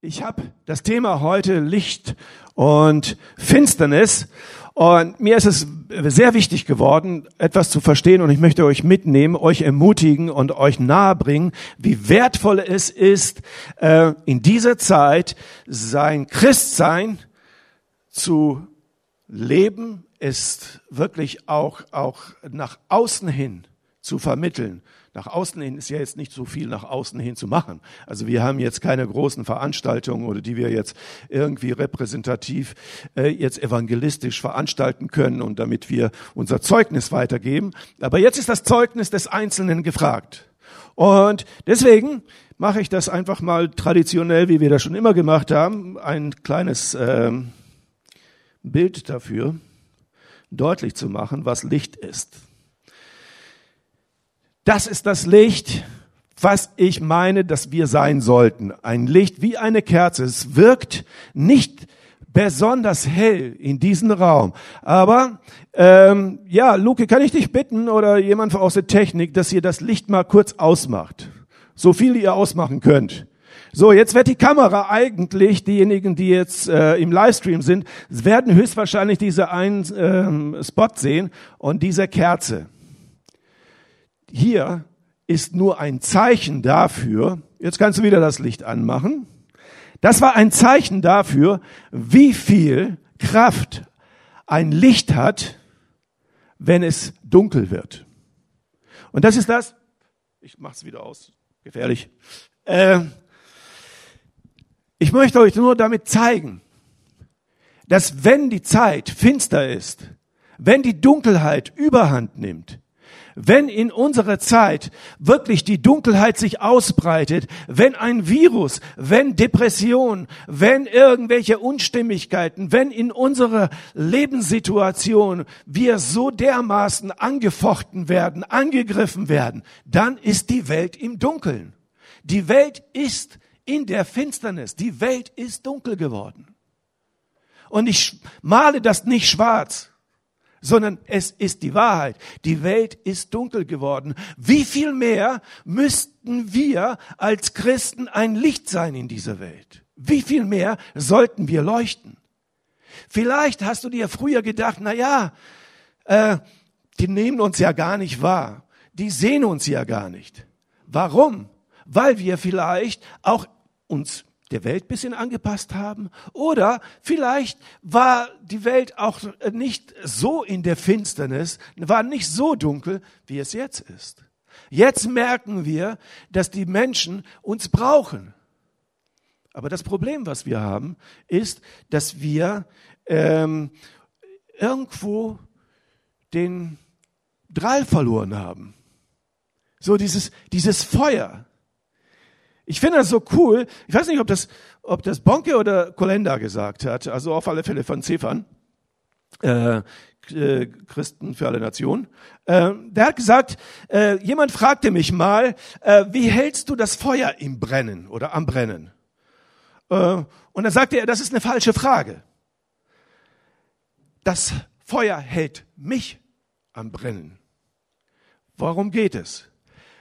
Ich habe das Thema heute Licht und Finsternis. Und mir ist es sehr wichtig geworden, etwas zu verstehen. Und ich möchte euch mitnehmen, euch ermutigen und euch nahebringen, wie wertvoll es ist, äh, in dieser Zeit sein Christsein zu leben, ist wirklich auch, auch nach außen hin zu vermitteln. Nach außen hin ist ja jetzt nicht so viel nach außen hin zu machen. Also wir haben jetzt keine großen Veranstaltungen oder die wir jetzt irgendwie repräsentativ äh, jetzt evangelistisch veranstalten können und damit wir unser Zeugnis weitergeben. Aber jetzt ist das Zeugnis des Einzelnen gefragt. Und deswegen mache ich das einfach mal traditionell, wie wir das schon immer gemacht haben, ein kleines äh, Bild dafür, deutlich zu machen, was Licht ist. Das ist das Licht, was ich meine, dass wir sein sollten. Ein Licht wie eine Kerze. Es wirkt nicht besonders hell in diesem Raum. Aber ähm, ja, Luke, kann ich dich bitten oder jemand aus der Technik, dass ihr das Licht mal kurz ausmacht. So viel ihr ausmachen könnt. So, jetzt wird die Kamera eigentlich, diejenigen, die jetzt äh, im Livestream sind, werden höchstwahrscheinlich diese einen ähm, Spot sehen und diese Kerze hier ist nur ein Zeichen dafür, jetzt kannst du wieder das Licht anmachen, das war ein Zeichen dafür, wie viel Kraft ein Licht hat, wenn es dunkel wird. Und das ist das, ich mach's wieder aus, gefährlich. Äh, ich möchte euch nur damit zeigen, dass wenn die Zeit finster ist, wenn die Dunkelheit überhand nimmt, wenn in unserer Zeit wirklich die Dunkelheit sich ausbreitet, wenn ein Virus, wenn Depression, wenn irgendwelche Unstimmigkeiten, wenn in unserer Lebenssituation wir so dermaßen angefochten werden, angegriffen werden, dann ist die Welt im Dunkeln. Die Welt ist in der Finsternis. Die Welt ist dunkel geworden. Und ich male das nicht schwarz sondern es ist die Wahrheit. Die Welt ist dunkel geworden. Wie viel mehr müssten wir als Christen ein Licht sein in dieser Welt? Wie viel mehr sollten wir leuchten? Vielleicht hast du dir früher gedacht, na ja, äh, die nehmen uns ja gar nicht wahr. Die sehen uns ja gar nicht. Warum? Weil wir vielleicht auch uns der Welt bisschen angepasst haben? Oder vielleicht war die Welt auch nicht so in der Finsternis, war nicht so dunkel, wie es jetzt ist. Jetzt merken wir, dass die Menschen uns brauchen. Aber das Problem, was wir haben, ist, dass wir ähm, irgendwo den Drall verloren haben. So dieses, dieses Feuer. Ich finde das so cool. Ich weiß nicht, ob das, ob das Bonke oder Kolenda gesagt hat, also auf alle Fälle von Zefan, äh, äh, Christen für alle Nationen. Äh, der hat gesagt, äh, jemand fragte mich mal, äh, wie hältst du das Feuer im Brennen oder am Brennen? Äh, und dann sagte er, das ist eine falsche Frage. Das Feuer hält mich am Brennen. Warum geht es?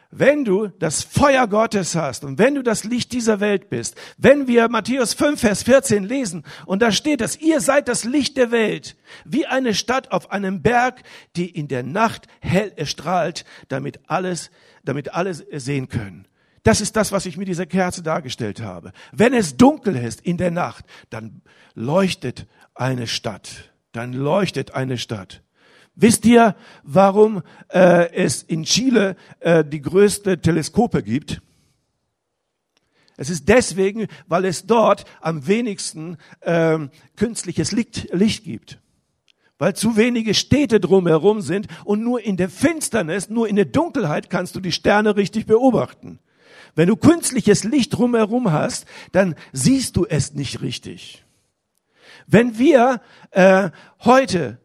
Wenn du das Feuer Gottes hast und wenn du das Licht dieser Welt bist, wenn wir Matthäus 5, Vers 14 lesen und da steht es, ihr seid das Licht der Welt, wie eine Stadt auf einem Berg, die in der Nacht hell erstrahlt, damit alles, damit alles sehen können. Das ist das, was ich mit dieser Kerze dargestellt habe. Wenn es dunkel ist in der Nacht, dann leuchtet eine Stadt. Dann leuchtet eine Stadt. Wisst ihr, warum äh, es in Chile äh, die größte Teleskope gibt? Es ist deswegen, weil es dort am wenigsten äh, künstliches Licht, Licht gibt. Weil zu wenige Städte drumherum sind und nur in der Finsternis, nur in der Dunkelheit kannst du die Sterne richtig beobachten. Wenn du künstliches Licht drumherum hast, dann siehst du es nicht richtig. Wenn wir äh, heute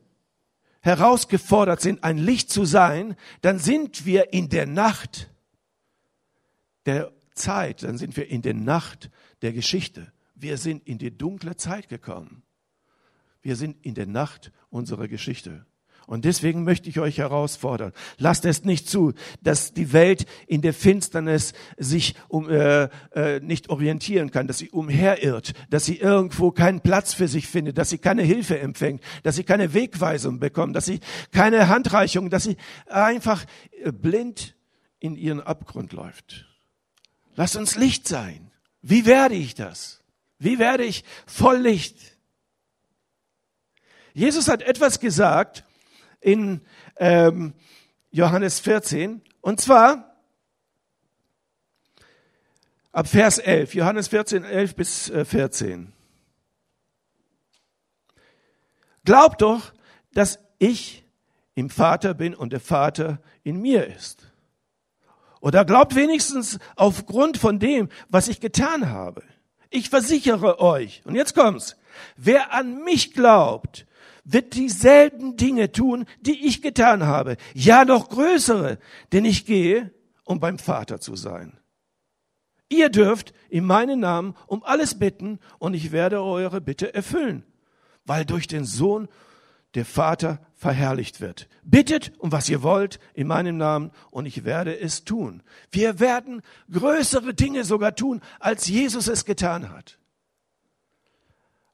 herausgefordert sind, ein Licht zu sein, dann sind wir in der Nacht der Zeit, dann sind wir in der Nacht der Geschichte. Wir sind in die dunkle Zeit gekommen. Wir sind in der Nacht unserer Geschichte. Und deswegen möchte ich euch herausfordern. Lasst es nicht zu, dass die Welt in der Finsternis sich um, äh, äh, nicht orientieren kann, dass sie umherirrt, dass sie irgendwo keinen Platz für sich findet, dass sie keine Hilfe empfängt, dass sie keine Wegweisung bekommt, dass sie keine Handreichung, dass sie einfach äh, blind in ihren Abgrund läuft. Lasst uns Licht sein. Wie werde ich das? Wie werde ich voll Licht? Jesus hat etwas gesagt, in ähm, Johannes 14. Und zwar ab Vers 11, Johannes 14, 11 bis 14. Äh, Glaubt doch, dass ich im Vater bin und der Vater in mir ist. Oder glaubt wenigstens aufgrund von dem, was ich getan habe. Ich versichere euch, und jetzt kommt's, wer an mich glaubt, wird dieselben Dinge tun, die ich getan habe. Ja, noch größere, denn ich gehe, um beim Vater zu sein. Ihr dürft in meinen Namen um alles bitten und ich werde eure Bitte erfüllen, weil durch den Sohn der Vater verherrlicht wird. Bittet um was ihr wollt in meinem Namen und ich werde es tun. Wir werden größere Dinge sogar tun, als Jesus es getan hat.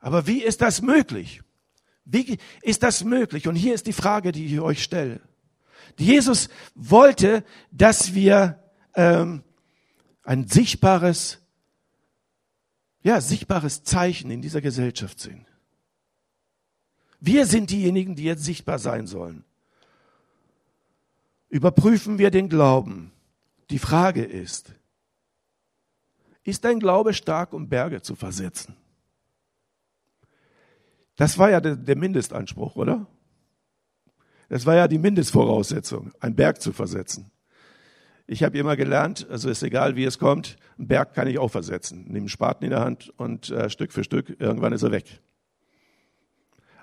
Aber wie ist das möglich? Wie ist das möglich? Und hier ist die Frage, die ich euch stelle. Jesus wollte, dass wir ähm, ein sichtbares, ja, sichtbares Zeichen in dieser Gesellschaft sind. Wir sind diejenigen, die jetzt sichtbar sein sollen. Überprüfen wir den Glauben. Die Frage ist, ist dein Glaube stark, um Berge zu versetzen? Das war ja der, der Mindestanspruch, oder? Das war ja die Mindestvoraussetzung, einen Berg zu versetzen. Ich habe immer gelernt, also ist egal, wie es kommt, einen Berg kann ich auch versetzen. Nimm einen Spaten in der Hand und äh, Stück für Stück, irgendwann ist er weg.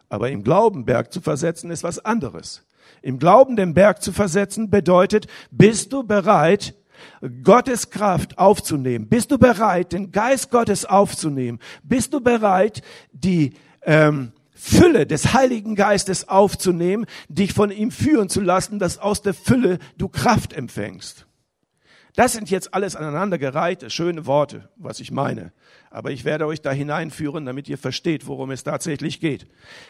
Aber im Glauben Berg zu versetzen ist was anderes. Im Glauben den Berg zu versetzen bedeutet, bist du bereit, Gottes Kraft aufzunehmen? Bist du bereit, den Geist Gottes aufzunehmen? Bist du bereit, die ähm, Fülle des Heiligen Geistes aufzunehmen, dich von ihm führen zu lassen, dass aus der Fülle du Kraft empfängst. Das sind jetzt alles aneinandergereihte, schöne Worte, was ich meine. Aber ich werde euch da hineinführen, damit ihr versteht, worum es tatsächlich geht.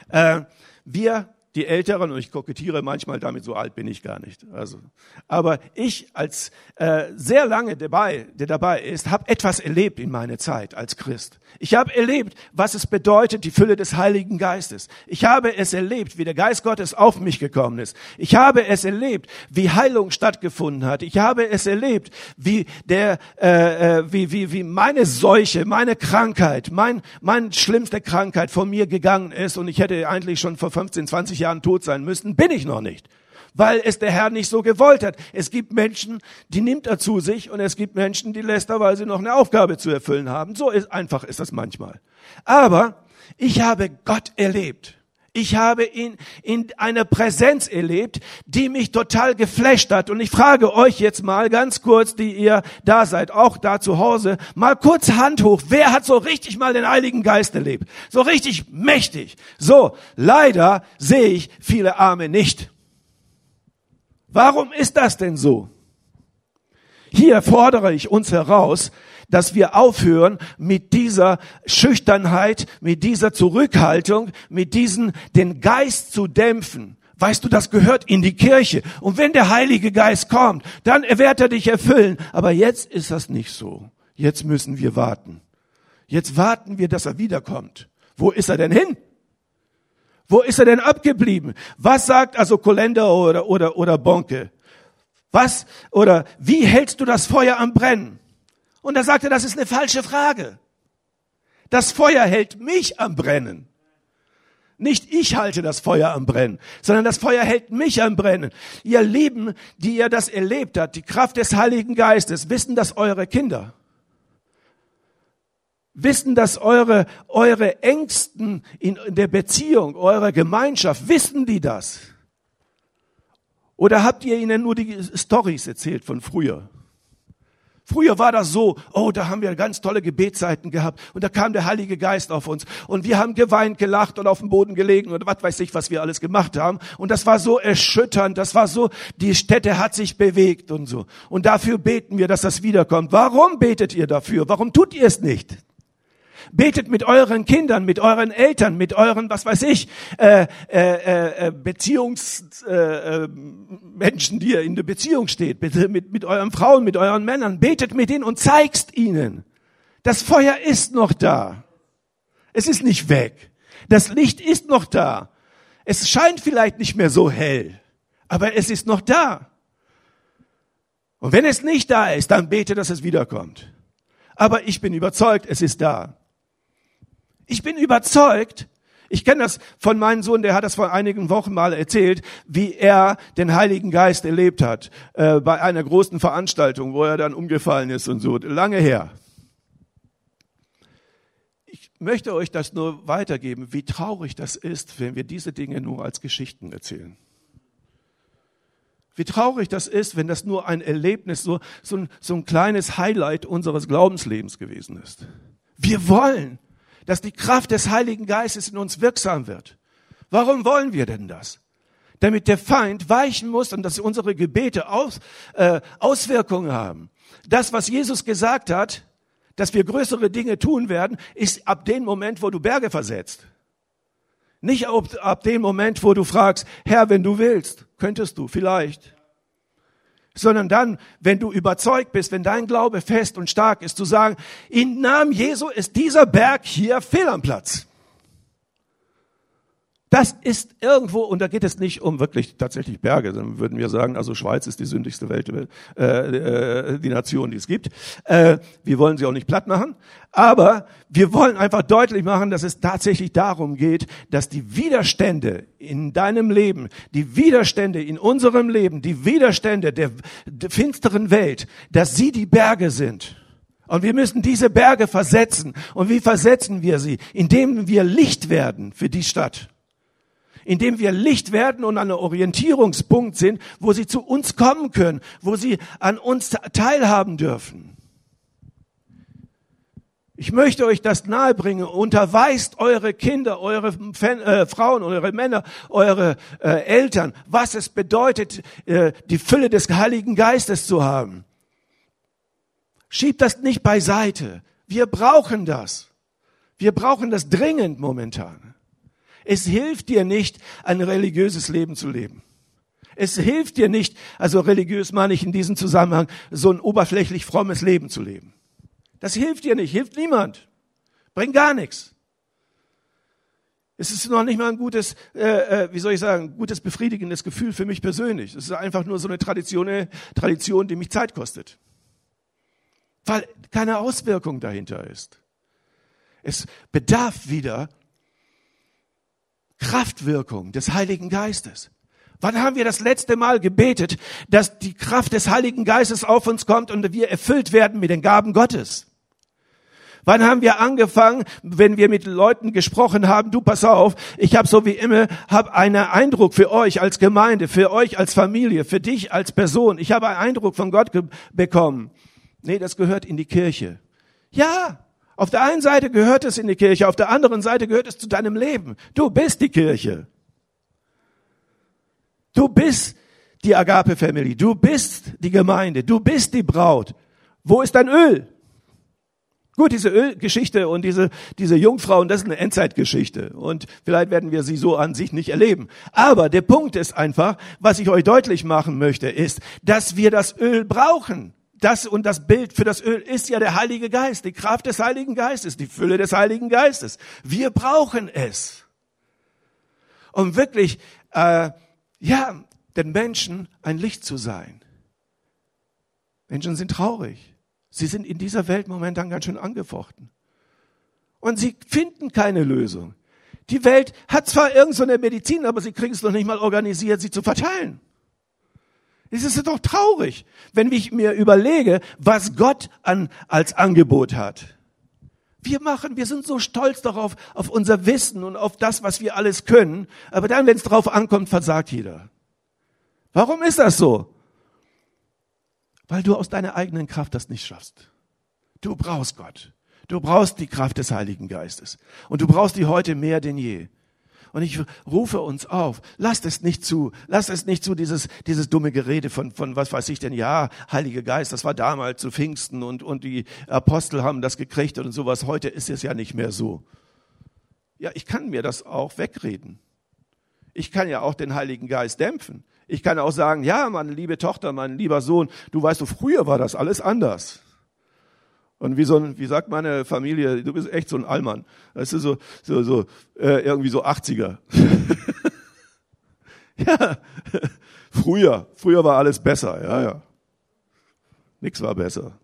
Äh, wir die Älteren, und ich kokettiere manchmal damit, so alt bin ich gar nicht. Also, aber ich als äh, sehr lange dabei, der dabei ist, habe etwas erlebt in meiner Zeit als Christ. Ich habe erlebt, was es bedeutet, die Fülle des Heiligen Geistes. Ich habe es erlebt, wie der Geist Gottes auf mich gekommen ist. Ich habe es erlebt, wie Heilung stattgefunden hat. Ich habe es erlebt, wie der, äh, äh, wie wie wie meine Seuche, meine Krankheit, mein mein schlimmste Krankheit von mir gegangen ist und ich hätte eigentlich schon vor 15, 20 Jahren Jahren tot sein müssten, bin ich noch nicht. Weil es der Herr nicht so gewollt hat. Es gibt Menschen, die nimmt er zu sich und es gibt Menschen, die lässt er, weil sie noch eine Aufgabe zu erfüllen haben. So ist, einfach ist das manchmal. Aber ich habe Gott erlebt. Ich habe ihn in einer Präsenz erlebt, die mich total geflasht hat. Und ich frage euch jetzt mal ganz kurz, die ihr da seid, auch da zu Hause, mal kurz Hand hoch. Wer hat so richtig mal den Heiligen Geist erlebt? So richtig mächtig. So, leider sehe ich viele Arme nicht. Warum ist das denn so? Hier fordere ich uns heraus, dass wir aufhören mit dieser Schüchternheit, mit dieser Zurückhaltung, mit diesen, den Geist zu dämpfen. Weißt du, das gehört in die Kirche. Und wenn der Heilige Geist kommt, dann wird er dich erfüllen. Aber jetzt ist das nicht so. Jetzt müssen wir warten. Jetzt warten wir, dass er wiederkommt. Wo ist er denn hin? Wo ist er denn abgeblieben? Was sagt also Kolender oder, oder, oder Bonke? Was oder wie hältst du das Feuer am Brennen? Und er sagte, das ist eine falsche Frage. Das Feuer hält mich am Brennen. Nicht ich halte das Feuer am Brennen, sondern das Feuer hält mich am Brennen. Ihr Lieben, die ihr das erlebt habt, die Kraft des Heiligen Geistes, wissen das eure Kinder. Wissen das eure, eure Ängsten in der Beziehung, eure Gemeinschaft, wissen die das? Oder habt ihr ihnen nur die Stories erzählt von früher? Früher war das so, oh, da haben wir ganz tolle Gebetszeiten gehabt und da kam der Heilige Geist auf uns und wir haben geweint, gelacht und auf dem Boden gelegen und was weiß ich, was wir alles gemacht haben und das war so erschütternd, das war so, die Stätte hat sich bewegt und so und dafür beten wir, dass das wiederkommt. Warum betet ihr dafür? Warum tut ihr es nicht? Betet mit euren Kindern, mit euren Eltern, mit euren, was weiß ich, äh, äh, äh, Beziehungsmenschen, äh, äh, Menschen, die ihr in der Beziehung steht. Bitte mit, mit euren Frauen, mit euren Männern. Betet mit ihnen und zeigst ihnen. Das Feuer ist noch da. Es ist nicht weg. Das Licht ist noch da. Es scheint vielleicht nicht mehr so hell, aber es ist noch da. Und wenn es nicht da ist, dann bete, dass es wiederkommt. Aber ich bin überzeugt, es ist da. Ich bin überzeugt, ich kenne das von meinem Sohn, der hat das vor einigen Wochen mal erzählt, wie er den Heiligen Geist erlebt hat äh, bei einer großen Veranstaltung, wo er dann umgefallen ist und so, lange her. Ich möchte euch das nur weitergeben, wie traurig das ist, wenn wir diese Dinge nur als Geschichten erzählen. Wie traurig das ist, wenn das nur ein Erlebnis, so, so, ein, so ein kleines Highlight unseres Glaubenslebens gewesen ist. Wir wollen, dass die Kraft des Heiligen Geistes in uns wirksam wird. Warum wollen wir denn das? Damit der Feind weichen muss und dass unsere Gebete aus, äh, Auswirkungen haben. Das, was Jesus gesagt hat, dass wir größere Dinge tun werden, ist ab dem Moment, wo du Berge versetzt. Nicht ab, ab dem Moment, wo du fragst, Herr, wenn du willst, könntest du vielleicht sondern dann, wenn du überzeugt bist, wenn dein Glaube fest und stark ist, zu sagen, im Namen Jesu ist dieser Berg hier fehl am Platz. Das ist irgendwo, und da geht es nicht um wirklich tatsächlich Berge, dann würden wir sagen, also Schweiz ist die sündigste Welt, äh, äh, die Nation, die es gibt. Äh, wir wollen sie auch nicht platt machen, aber wir wollen einfach deutlich machen, dass es tatsächlich darum geht, dass die Widerstände in deinem Leben, die Widerstände in unserem Leben, die Widerstände der, der finsteren Welt, dass sie die Berge sind. Und wir müssen diese Berge versetzen. Und wie versetzen wir sie? Indem wir Licht werden für die Stadt indem wir Licht werden und an einem Orientierungspunkt sind, wo sie zu uns kommen können, wo sie an uns teilhaben dürfen. Ich möchte euch das nahebringen. Unterweist eure Kinder, eure Fan, äh, Frauen, eure Männer, eure äh, Eltern, was es bedeutet, äh, die Fülle des Heiligen Geistes zu haben. Schiebt das nicht beiseite. Wir brauchen das. Wir brauchen das dringend momentan. Es hilft dir nicht, ein religiöses Leben zu leben. Es hilft dir nicht, also religiös meine ich in diesem Zusammenhang, so ein oberflächlich frommes Leben zu leben. Das hilft dir nicht, hilft niemand. Bringt gar nichts. Es ist noch nicht mal ein gutes, äh, äh wie soll ich sagen, gutes befriedigendes Gefühl für mich persönlich. Es ist einfach nur so eine Tradition, Tradition, die mich Zeit kostet. Weil keine Auswirkung dahinter ist. Es bedarf wieder Kraftwirkung des Heiligen Geistes. Wann haben wir das letzte Mal gebetet, dass die Kraft des Heiligen Geistes auf uns kommt und wir erfüllt werden mit den Gaben Gottes? Wann haben wir angefangen, wenn wir mit Leuten gesprochen haben, du pass auf, ich habe so wie immer hab einen Eindruck für euch als Gemeinde, für euch als Familie, für dich als Person. Ich habe einen Eindruck von Gott bekommen. Nee, das gehört in die Kirche. Ja, auf der einen Seite gehört es in die Kirche, auf der anderen Seite gehört es zu deinem Leben. Du bist die Kirche. Du bist die Agape Family. Du bist die Gemeinde. Du bist die Braut. Wo ist dein Öl? Gut, diese Ölgeschichte und diese, diese Jungfrauen, das ist eine Endzeitgeschichte. Und vielleicht werden wir sie so an sich nicht erleben. Aber der Punkt ist einfach, was ich euch deutlich machen möchte, ist, dass wir das Öl brauchen das und das Bild für das Öl ist ja der Heilige Geist, die Kraft des Heiligen Geistes, die Fülle des Heiligen Geistes. Wir brauchen es, um wirklich, äh, ja, den Menschen ein Licht zu sein. Menschen sind traurig. Sie sind in dieser Welt momentan ganz schön angefochten. Und sie finden keine Lösung. Die Welt hat zwar irgendeine so Medizin, aber sie kriegen es noch nicht mal organisiert, sie zu verteilen. Es ist doch traurig, wenn ich mir überlege, was Gott an, als Angebot hat. Wir machen, wir sind so stolz darauf, auf unser Wissen und auf das, was wir alles können. Aber dann, wenn es drauf ankommt, versagt jeder. Warum ist das so? Weil du aus deiner eigenen Kraft das nicht schaffst. Du brauchst Gott. Du brauchst die Kraft des Heiligen Geistes. Und du brauchst die heute mehr denn je. Und ich rufe uns auf, lasst es nicht zu, lasst es nicht zu, dieses, dieses dumme Gerede von, von, was weiß ich denn, ja, Heiliger Geist, das war damals zu Pfingsten und, und die Apostel haben das gekriegt und sowas. Heute ist es ja nicht mehr so. Ja, ich kann mir das auch wegreden. Ich kann ja auch den Heiligen Geist dämpfen. Ich kann auch sagen, ja, meine liebe Tochter, mein lieber Sohn, du weißt, du, früher war das alles anders. Und wie so ein, wie sagt meine Familie, du bist echt so ein Allmann. Weißt du, so, so, so, äh, irgendwie so 80er. ja, früher, früher war alles besser, ja, ja. Nix war besser.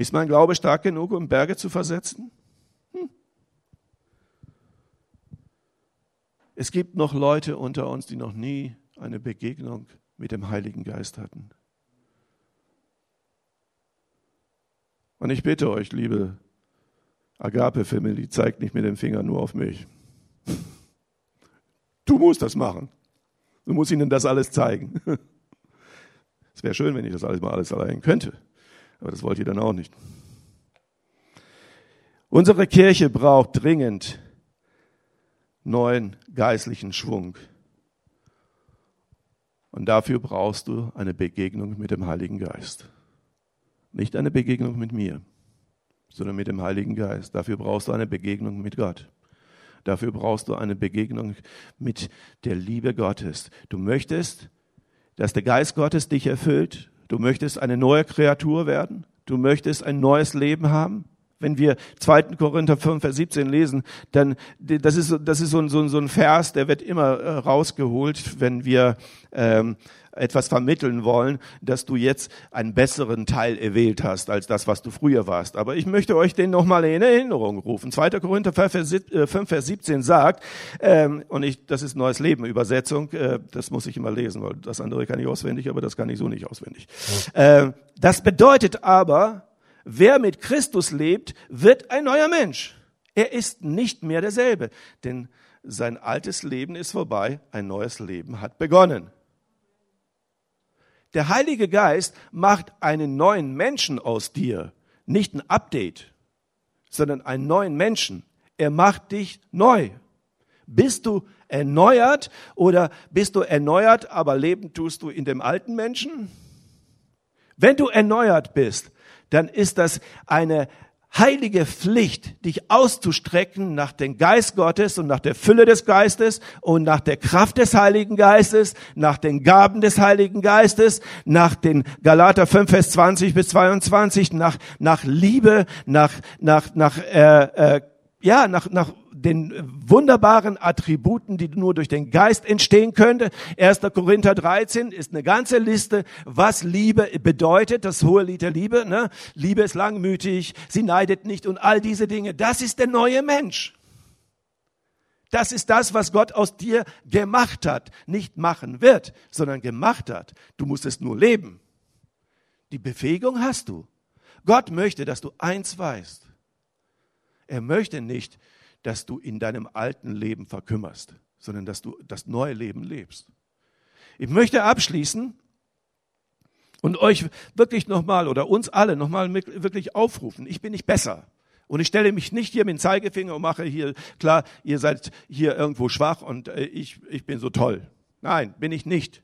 Ist mein Glaube stark genug, um Berge zu versetzen? Hm. Es gibt noch Leute unter uns, die noch nie eine Begegnung mit dem Heiligen Geist hatten. Und ich bitte euch, liebe Agape-Family, zeigt nicht mit dem Finger nur auf mich. Du musst das machen. Du musst ihnen das alles zeigen. Es wäre schön, wenn ich das alles mal alles allein könnte. Aber das wollt ihr dann auch nicht. Unsere Kirche braucht dringend neuen geistlichen Schwung. Und dafür brauchst du eine Begegnung mit dem Heiligen Geist. Nicht eine Begegnung mit mir, sondern mit dem Heiligen Geist. Dafür brauchst du eine Begegnung mit Gott. Dafür brauchst du eine Begegnung mit der Liebe Gottes. Du möchtest, dass der Geist Gottes dich erfüllt. Du möchtest eine neue Kreatur werden. Du möchtest ein neues Leben haben. Wenn wir 2. Korinther 5, Vers 17 lesen, dann, das ist, das ist so, ein, so, ein, Vers, der wird immer äh, rausgeholt, wenn wir ähm, etwas vermitteln wollen, dass du jetzt einen besseren Teil erwählt hast als das, was du früher warst. Aber ich möchte euch den nochmal in Erinnerung rufen. 2. Korinther 5, Vers 17 sagt, ähm, und ich, das ist Neues Leben Übersetzung, äh, das muss ich immer lesen, weil das andere kann ich auswendig, aber das kann ich so nicht auswendig. Äh, das bedeutet aber, wer mit Christus lebt, wird ein neuer Mensch. Er ist nicht mehr derselbe, denn sein altes Leben ist vorbei, ein neues Leben hat begonnen. Der Heilige Geist macht einen neuen Menschen aus dir, nicht ein Update, sondern einen neuen Menschen. Er macht dich neu. Bist du erneuert oder bist du erneuert, aber leben tust du in dem alten Menschen? Wenn du erneuert bist, dann ist das eine heilige Pflicht, dich auszustrecken nach dem Geist Gottes und nach der Fülle des Geistes und nach der Kraft des Heiligen Geistes, nach den Gaben des Heiligen Geistes, nach den Galater 5, Vers 20 bis 22, nach, nach Liebe, nach, nach, nach, äh, äh, ja, nach, nach den wunderbaren Attributen, die nur durch den Geist entstehen könnte. 1. Korinther 13 ist eine ganze Liste, was Liebe bedeutet, das hohe Lied der Liebe. Ne? Liebe ist langmütig, sie neidet nicht und all diese Dinge. Das ist der neue Mensch. Das ist das, was Gott aus dir gemacht hat. Nicht machen wird, sondern gemacht hat. Du musst es nur leben. Die Befähigung hast du. Gott möchte, dass du eins weißt. Er möchte nicht, dass du in deinem alten Leben verkümmerst, sondern dass du das neue Leben lebst. Ich möchte abschließen und euch wirklich nochmal oder uns alle nochmal wirklich aufrufen. Ich bin nicht besser. Und ich stelle mich nicht hier mit dem Zeigefinger und mache hier, klar, ihr seid hier irgendwo schwach und äh, ich, ich bin so toll. Nein, bin ich nicht.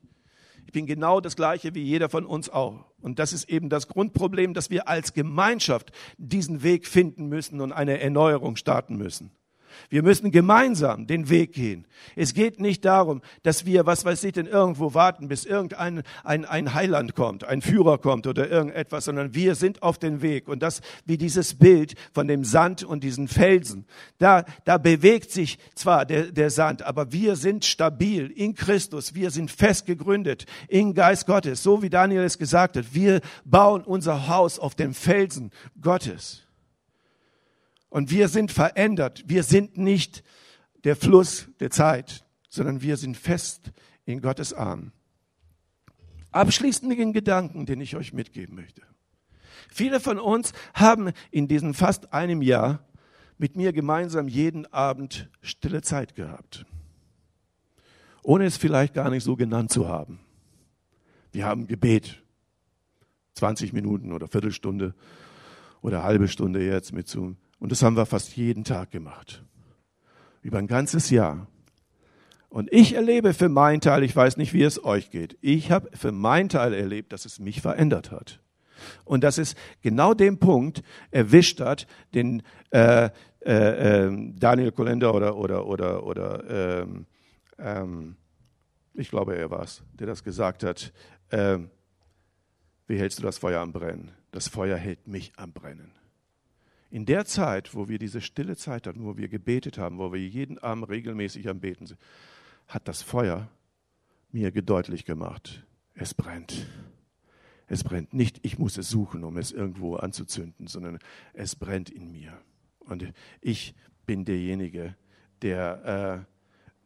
Ich bin genau das Gleiche wie jeder von uns auch. Und das ist eben das Grundproblem, dass wir als Gemeinschaft diesen Weg finden müssen und eine Erneuerung starten müssen. Wir müssen gemeinsam den Weg gehen. Es geht nicht darum, dass wir, was weiß ich denn, irgendwo warten, bis irgendein ein, ein Heiland kommt, ein Führer kommt oder irgendetwas, sondern wir sind auf dem Weg. Und das wie dieses Bild von dem Sand und diesen Felsen. Da, da bewegt sich zwar der, der Sand, aber wir sind stabil in Christus. Wir sind fest gegründet in Geist Gottes. So wie Daniel es gesagt hat. Wir bauen unser Haus auf dem Felsen Gottes. Und wir sind verändert. Wir sind nicht der Fluss der Zeit, sondern wir sind fest in Gottes Arm. Abschließenden Gedanken, den ich euch mitgeben möchte. Viele von uns haben in diesem fast einem Jahr mit mir gemeinsam jeden Abend stille Zeit gehabt. Ohne es vielleicht gar nicht so genannt zu haben. Wir haben Gebet. 20 Minuten oder Viertelstunde oder halbe Stunde jetzt mit Zoom. Und das haben wir fast jeden Tag gemacht. Über ein ganzes Jahr. Und ich erlebe für meinen Teil, ich weiß nicht, wie es euch geht, ich habe für meinen Teil erlebt, dass es mich verändert hat. Und dass es genau den Punkt erwischt hat, den äh, äh, äh, Daniel Kolender oder, oder, oder, oder ähm, ähm, ich glaube, er war es, der das gesagt hat. Ähm, wie hältst du das Feuer am Brennen? Das Feuer hält mich am Brennen. In der Zeit, wo wir diese stille Zeit hatten, wo wir gebetet haben, wo wir jeden Abend regelmäßig am Beten sind, hat das Feuer mir gedeutlich gemacht, es brennt. Es brennt nicht, ich muss es suchen, um es irgendwo anzuzünden, sondern es brennt in mir. Und ich bin derjenige, der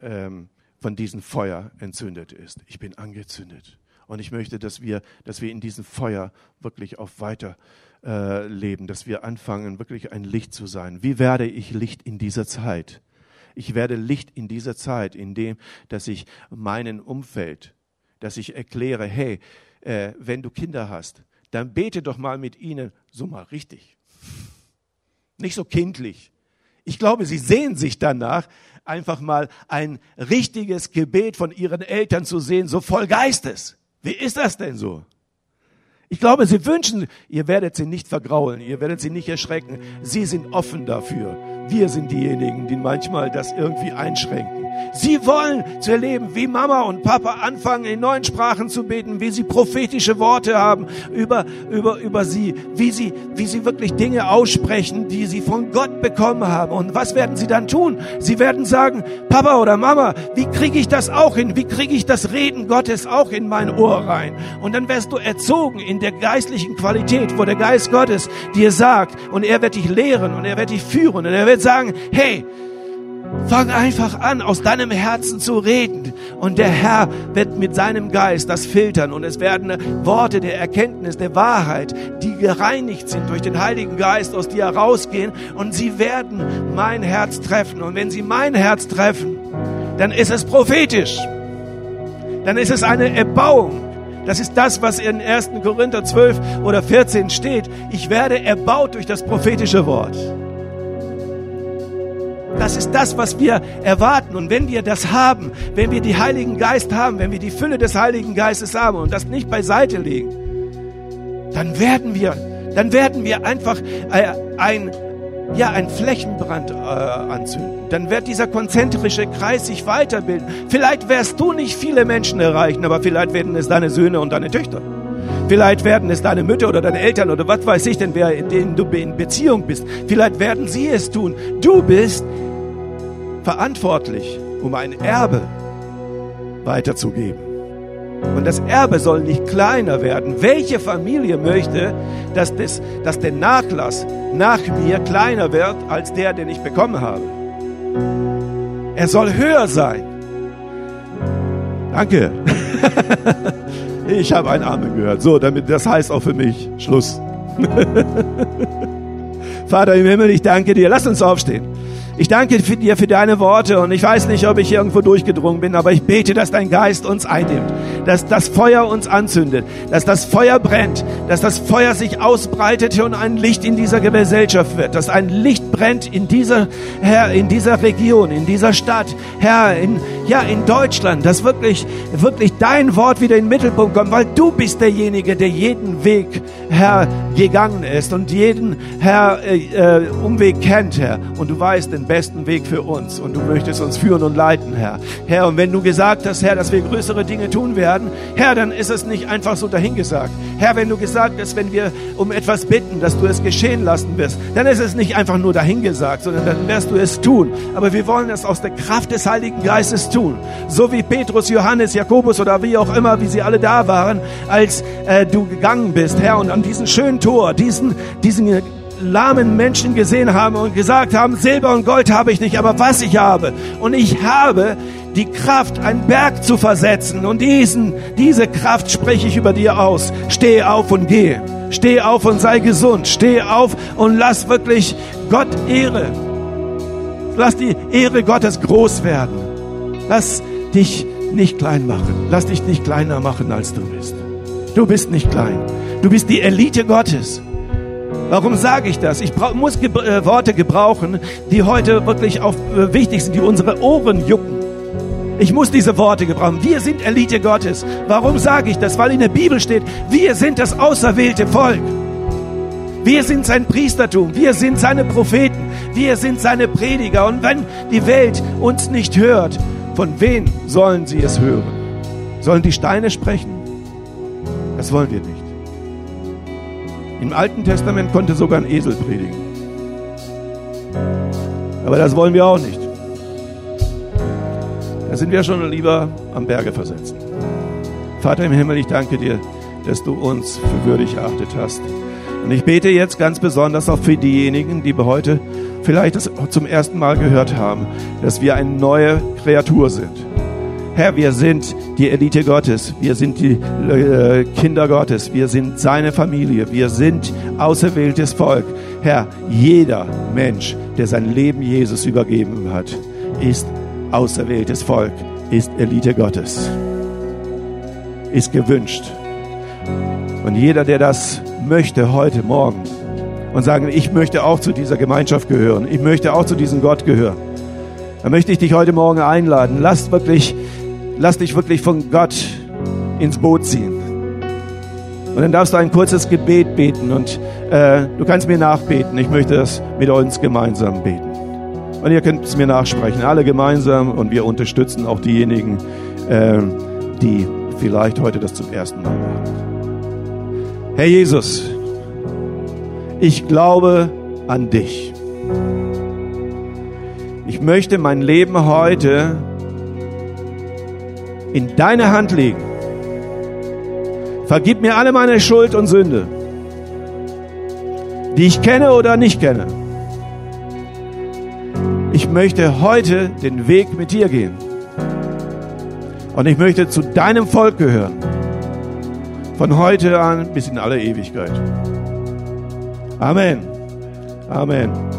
äh, ähm, von diesem Feuer entzündet ist. Ich bin angezündet. Und ich möchte, dass wir, dass wir in diesem Feuer wirklich auf weiter äh, leben, dass wir anfangen, wirklich ein Licht zu sein. Wie werde ich Licht in dieser Zeit? Ich werde Licht in dieser Zeit, indem, dass ich meinen Umfeld, dass ich erkläre, hey, äh, wenn du Kinder hast, dann bete doch mal mit ihnen so mal richtig. Nicht so kindlich. Ich glaube, sie sehen sich danach, einfach mal ein richtiges Gebet von ihren Eltern zu sehen, so voll Geistes. Wie ist das denn so? Ich glaube, sie wünschen, ihr werdet sie nicht vergraulen, ihr werdet sie nicht erschrecken. Sie sind offen dafür. Wir sind diejenigen, die manchmal das irgendwie einschränken. Sie wollen zu erleben, wie Mama und Papa anfangen, in neuen Sprachen zu beten, wie sie prophetische Worte haben über, über, über sie, wie sie, wie sie wirklich Dinge aussprechen, die sie von Gott bekommen haben. Und was werden sie dann tun? Sie werden sagen, Papa oder Mama, wie kriege ich das auch hin? Wie kriege ich das Reden Gottes auch in mein Ohr rein? Und dann wirst du erzogen in der geistlichen Qualität, wo der Geist Gottes dir sagt, und er wird dich lehren und er wird dich führen und er wird sagen, hey, Fang einfach an, aus deinem Herzen zu reden. Und der Herr wird mit seinem Geist das filtern. Und es werden Worte der Erkenntnis, der Wahrheit, die gereinigt sind durch den Heiligen Geist, aus dir herausgehen. Und sie werden mein Herz treffen. Und wenn sie mein Herz treffen, dann ist es prophetisch. Dann ist es eine Erbauung. Das ist das, was in 1. Korinther 12 oder 14 steht. Ich werde erbaut durch das prophetische Wort. Das ist das, was wir erwarten. Und wenn wir das haben, wenn wir die Heiligen Geist haben, wenn wir die Fülle des Heiligen Geistes haben und das nicht beiseite legen, dann werden wir, dann werden wir einfach äh, ein, ja, ein Flächenbrand äh, anzünden. Dann wird dieser konzentrische Kreis sich weiterbilden. Vielleicht wirst du nicht viele Menschen erreichen, aber vielleicht werden es deine Söhne und deine Töchter. Vielleicht werden es deine Mütter oder deine Eltern oder was weiß ich denn, wer, in denen du in Beziehung bist. Vielleicht werden sie es tun. Du bist verantwortlich, um ein Erbe weiterzugeben. Und das Erbe soll nicht kleiner werden. Welche Familie möchte, dass, das, dass der Nachlass nach mir kleiner wird als der, den ich bekommen habe? Er soll höher sein. Danke. Ich habe ein Amen gehört. So, damit, das heißt auch für mich Schluss. Vater im Himmel, ich danke dir. Lass uns aufstehen. Ich danke dir für deine Worte und ich weiß nicht, ob ich irgendwo durchgedrungen bin, aber ich bete, dass dein Geist uns einnimmt, dass das Feuer uns anzündet, dass das Feuer brennt, dass das Feuer sich ausbreitet und ein Licht in dieser Gesellschaft wird, dass ein Licht brennt in dieser, Herr, in dieser Region, in dieser Stadt, Herr, in, ja, in Deutschland, dass wirklich, wirklich dein Wort wieder in den Mittelpunkt kommt, weil du bist derjenige, der jeden Weg, Herr, gegangen ist und jeden, Herr, äh, äh Umweg kennt, Herr, und du weißt den besten Weg für uns und du möchtest uns führen und leiten, Herr. Herr, und wenn du gesagt hast, Herr, dass wir größere Dinge tun werden, Herr, dann ist es nicht einfach so dahingesagt. Herr, wenn du gesagt hast, wenn wir um etwas bitten, dass du es geschehen lassen wirst, dann ist es nicht einfach nur dahingesagt, sondern dann wirst du es tun. Aber wir wollen es aus der Kraft des Heiligen Geistes tun. So wie Petrus, Johannes, Jakobus oder wie auch immer, wie sie alle da waren, als äh, du gegangen bist, Herr, und an diesen schönen Tor, diesen, diesen lahmen Menschen gesehen haben und gesagt haben, Silber und Gold habe ich nicht, aber was ich habe. Und ich habe die Kraft, einen Berg zu versetzen. Und diesen, diese Kraft spreche ich über dir aus. Steh auf und geh. Steh auf und sei gesund. Steh auf und lass wirklich Gott Ehre. Lass die Ehre Gottes groß werden. Lass dich nicht klein machen. Lass dich nicht kleiner machen, als du bist. Du bist nicht klein. Du bist die Elite Gottes. Warum sage ich das? Ich muss ge äh, Worte gebrauchen, die heute wirklich auch äh, wichtig sind, die unsere Ohren jucken. Ich muss diese Worte gebrauchen. Wir sind Elite Gottes. Warum sage ich das? Weil in der Bibel steht, wir sind das auserwählte Volk. Wir sind sein Priestertum, wir sind seine Propheten, wir sind seine Prediger. Und wenn die Welt uns nicht hört, von wem sollen sie es hören? Sollen die Steine sprechen? Das wollen wir nicht. Im Alten Testament konnte sogar ein Esel predigen. Aber das wollen wir auch nicht. Da sind wir schon lieber am Berge versetzt. Vater im Himmel, ich danke dir, dass du uns für würdig erachtet hast. Und ich bete jetzt ganz besonders auch für diejenigen, die heute vielleicht das zum ersten Mal gehört haben, dass wir eine neue Kreatur sind. Herr, wir sind die Elite Gottes, wir sind die äh, Kinder Gottes, wir sind seine Familie, wir sind auserwähltes Volk. Herr, jeder Mensch, der sein Leben Jesus übergeben hat, ist auserwähltes Volk, ist Elite Gottes, ist gewünscht. Und jeder, der das möchte heute Morgen und sagen, ich möchte auch zu dieser Gemeinschaft gehören, ich möchte auch zu diesem Gott gehören, dann möchte ich dich heute Morgen einladen. Lass wirklich, lass dich wirklich von Gott ins Boot ziehen. Und dann darfst du ein kurzes Gebet beten und äh, du kannst mir nachbeten. Ich möchte das mit uns gemeinsam beten. Und ihr könnt es mir nachsprechen, alle gemeinsam und wir unterstützen auch diejenigen, äh, die vielleicht heute das zum ersten Mal machen. Herr Jesus, ich glaube an dich. Ich möchte mein Leben heute in deine Hand legen. Vergib mir alle meine Schuld und Sünde, die ich kenne oder nicht kenne. Ich möchte heute den Weg mit dir gehen. Und ich möchte zu deinem Volk gehören. Von heute an bis in alle Ewigkeit. Amen. Amen.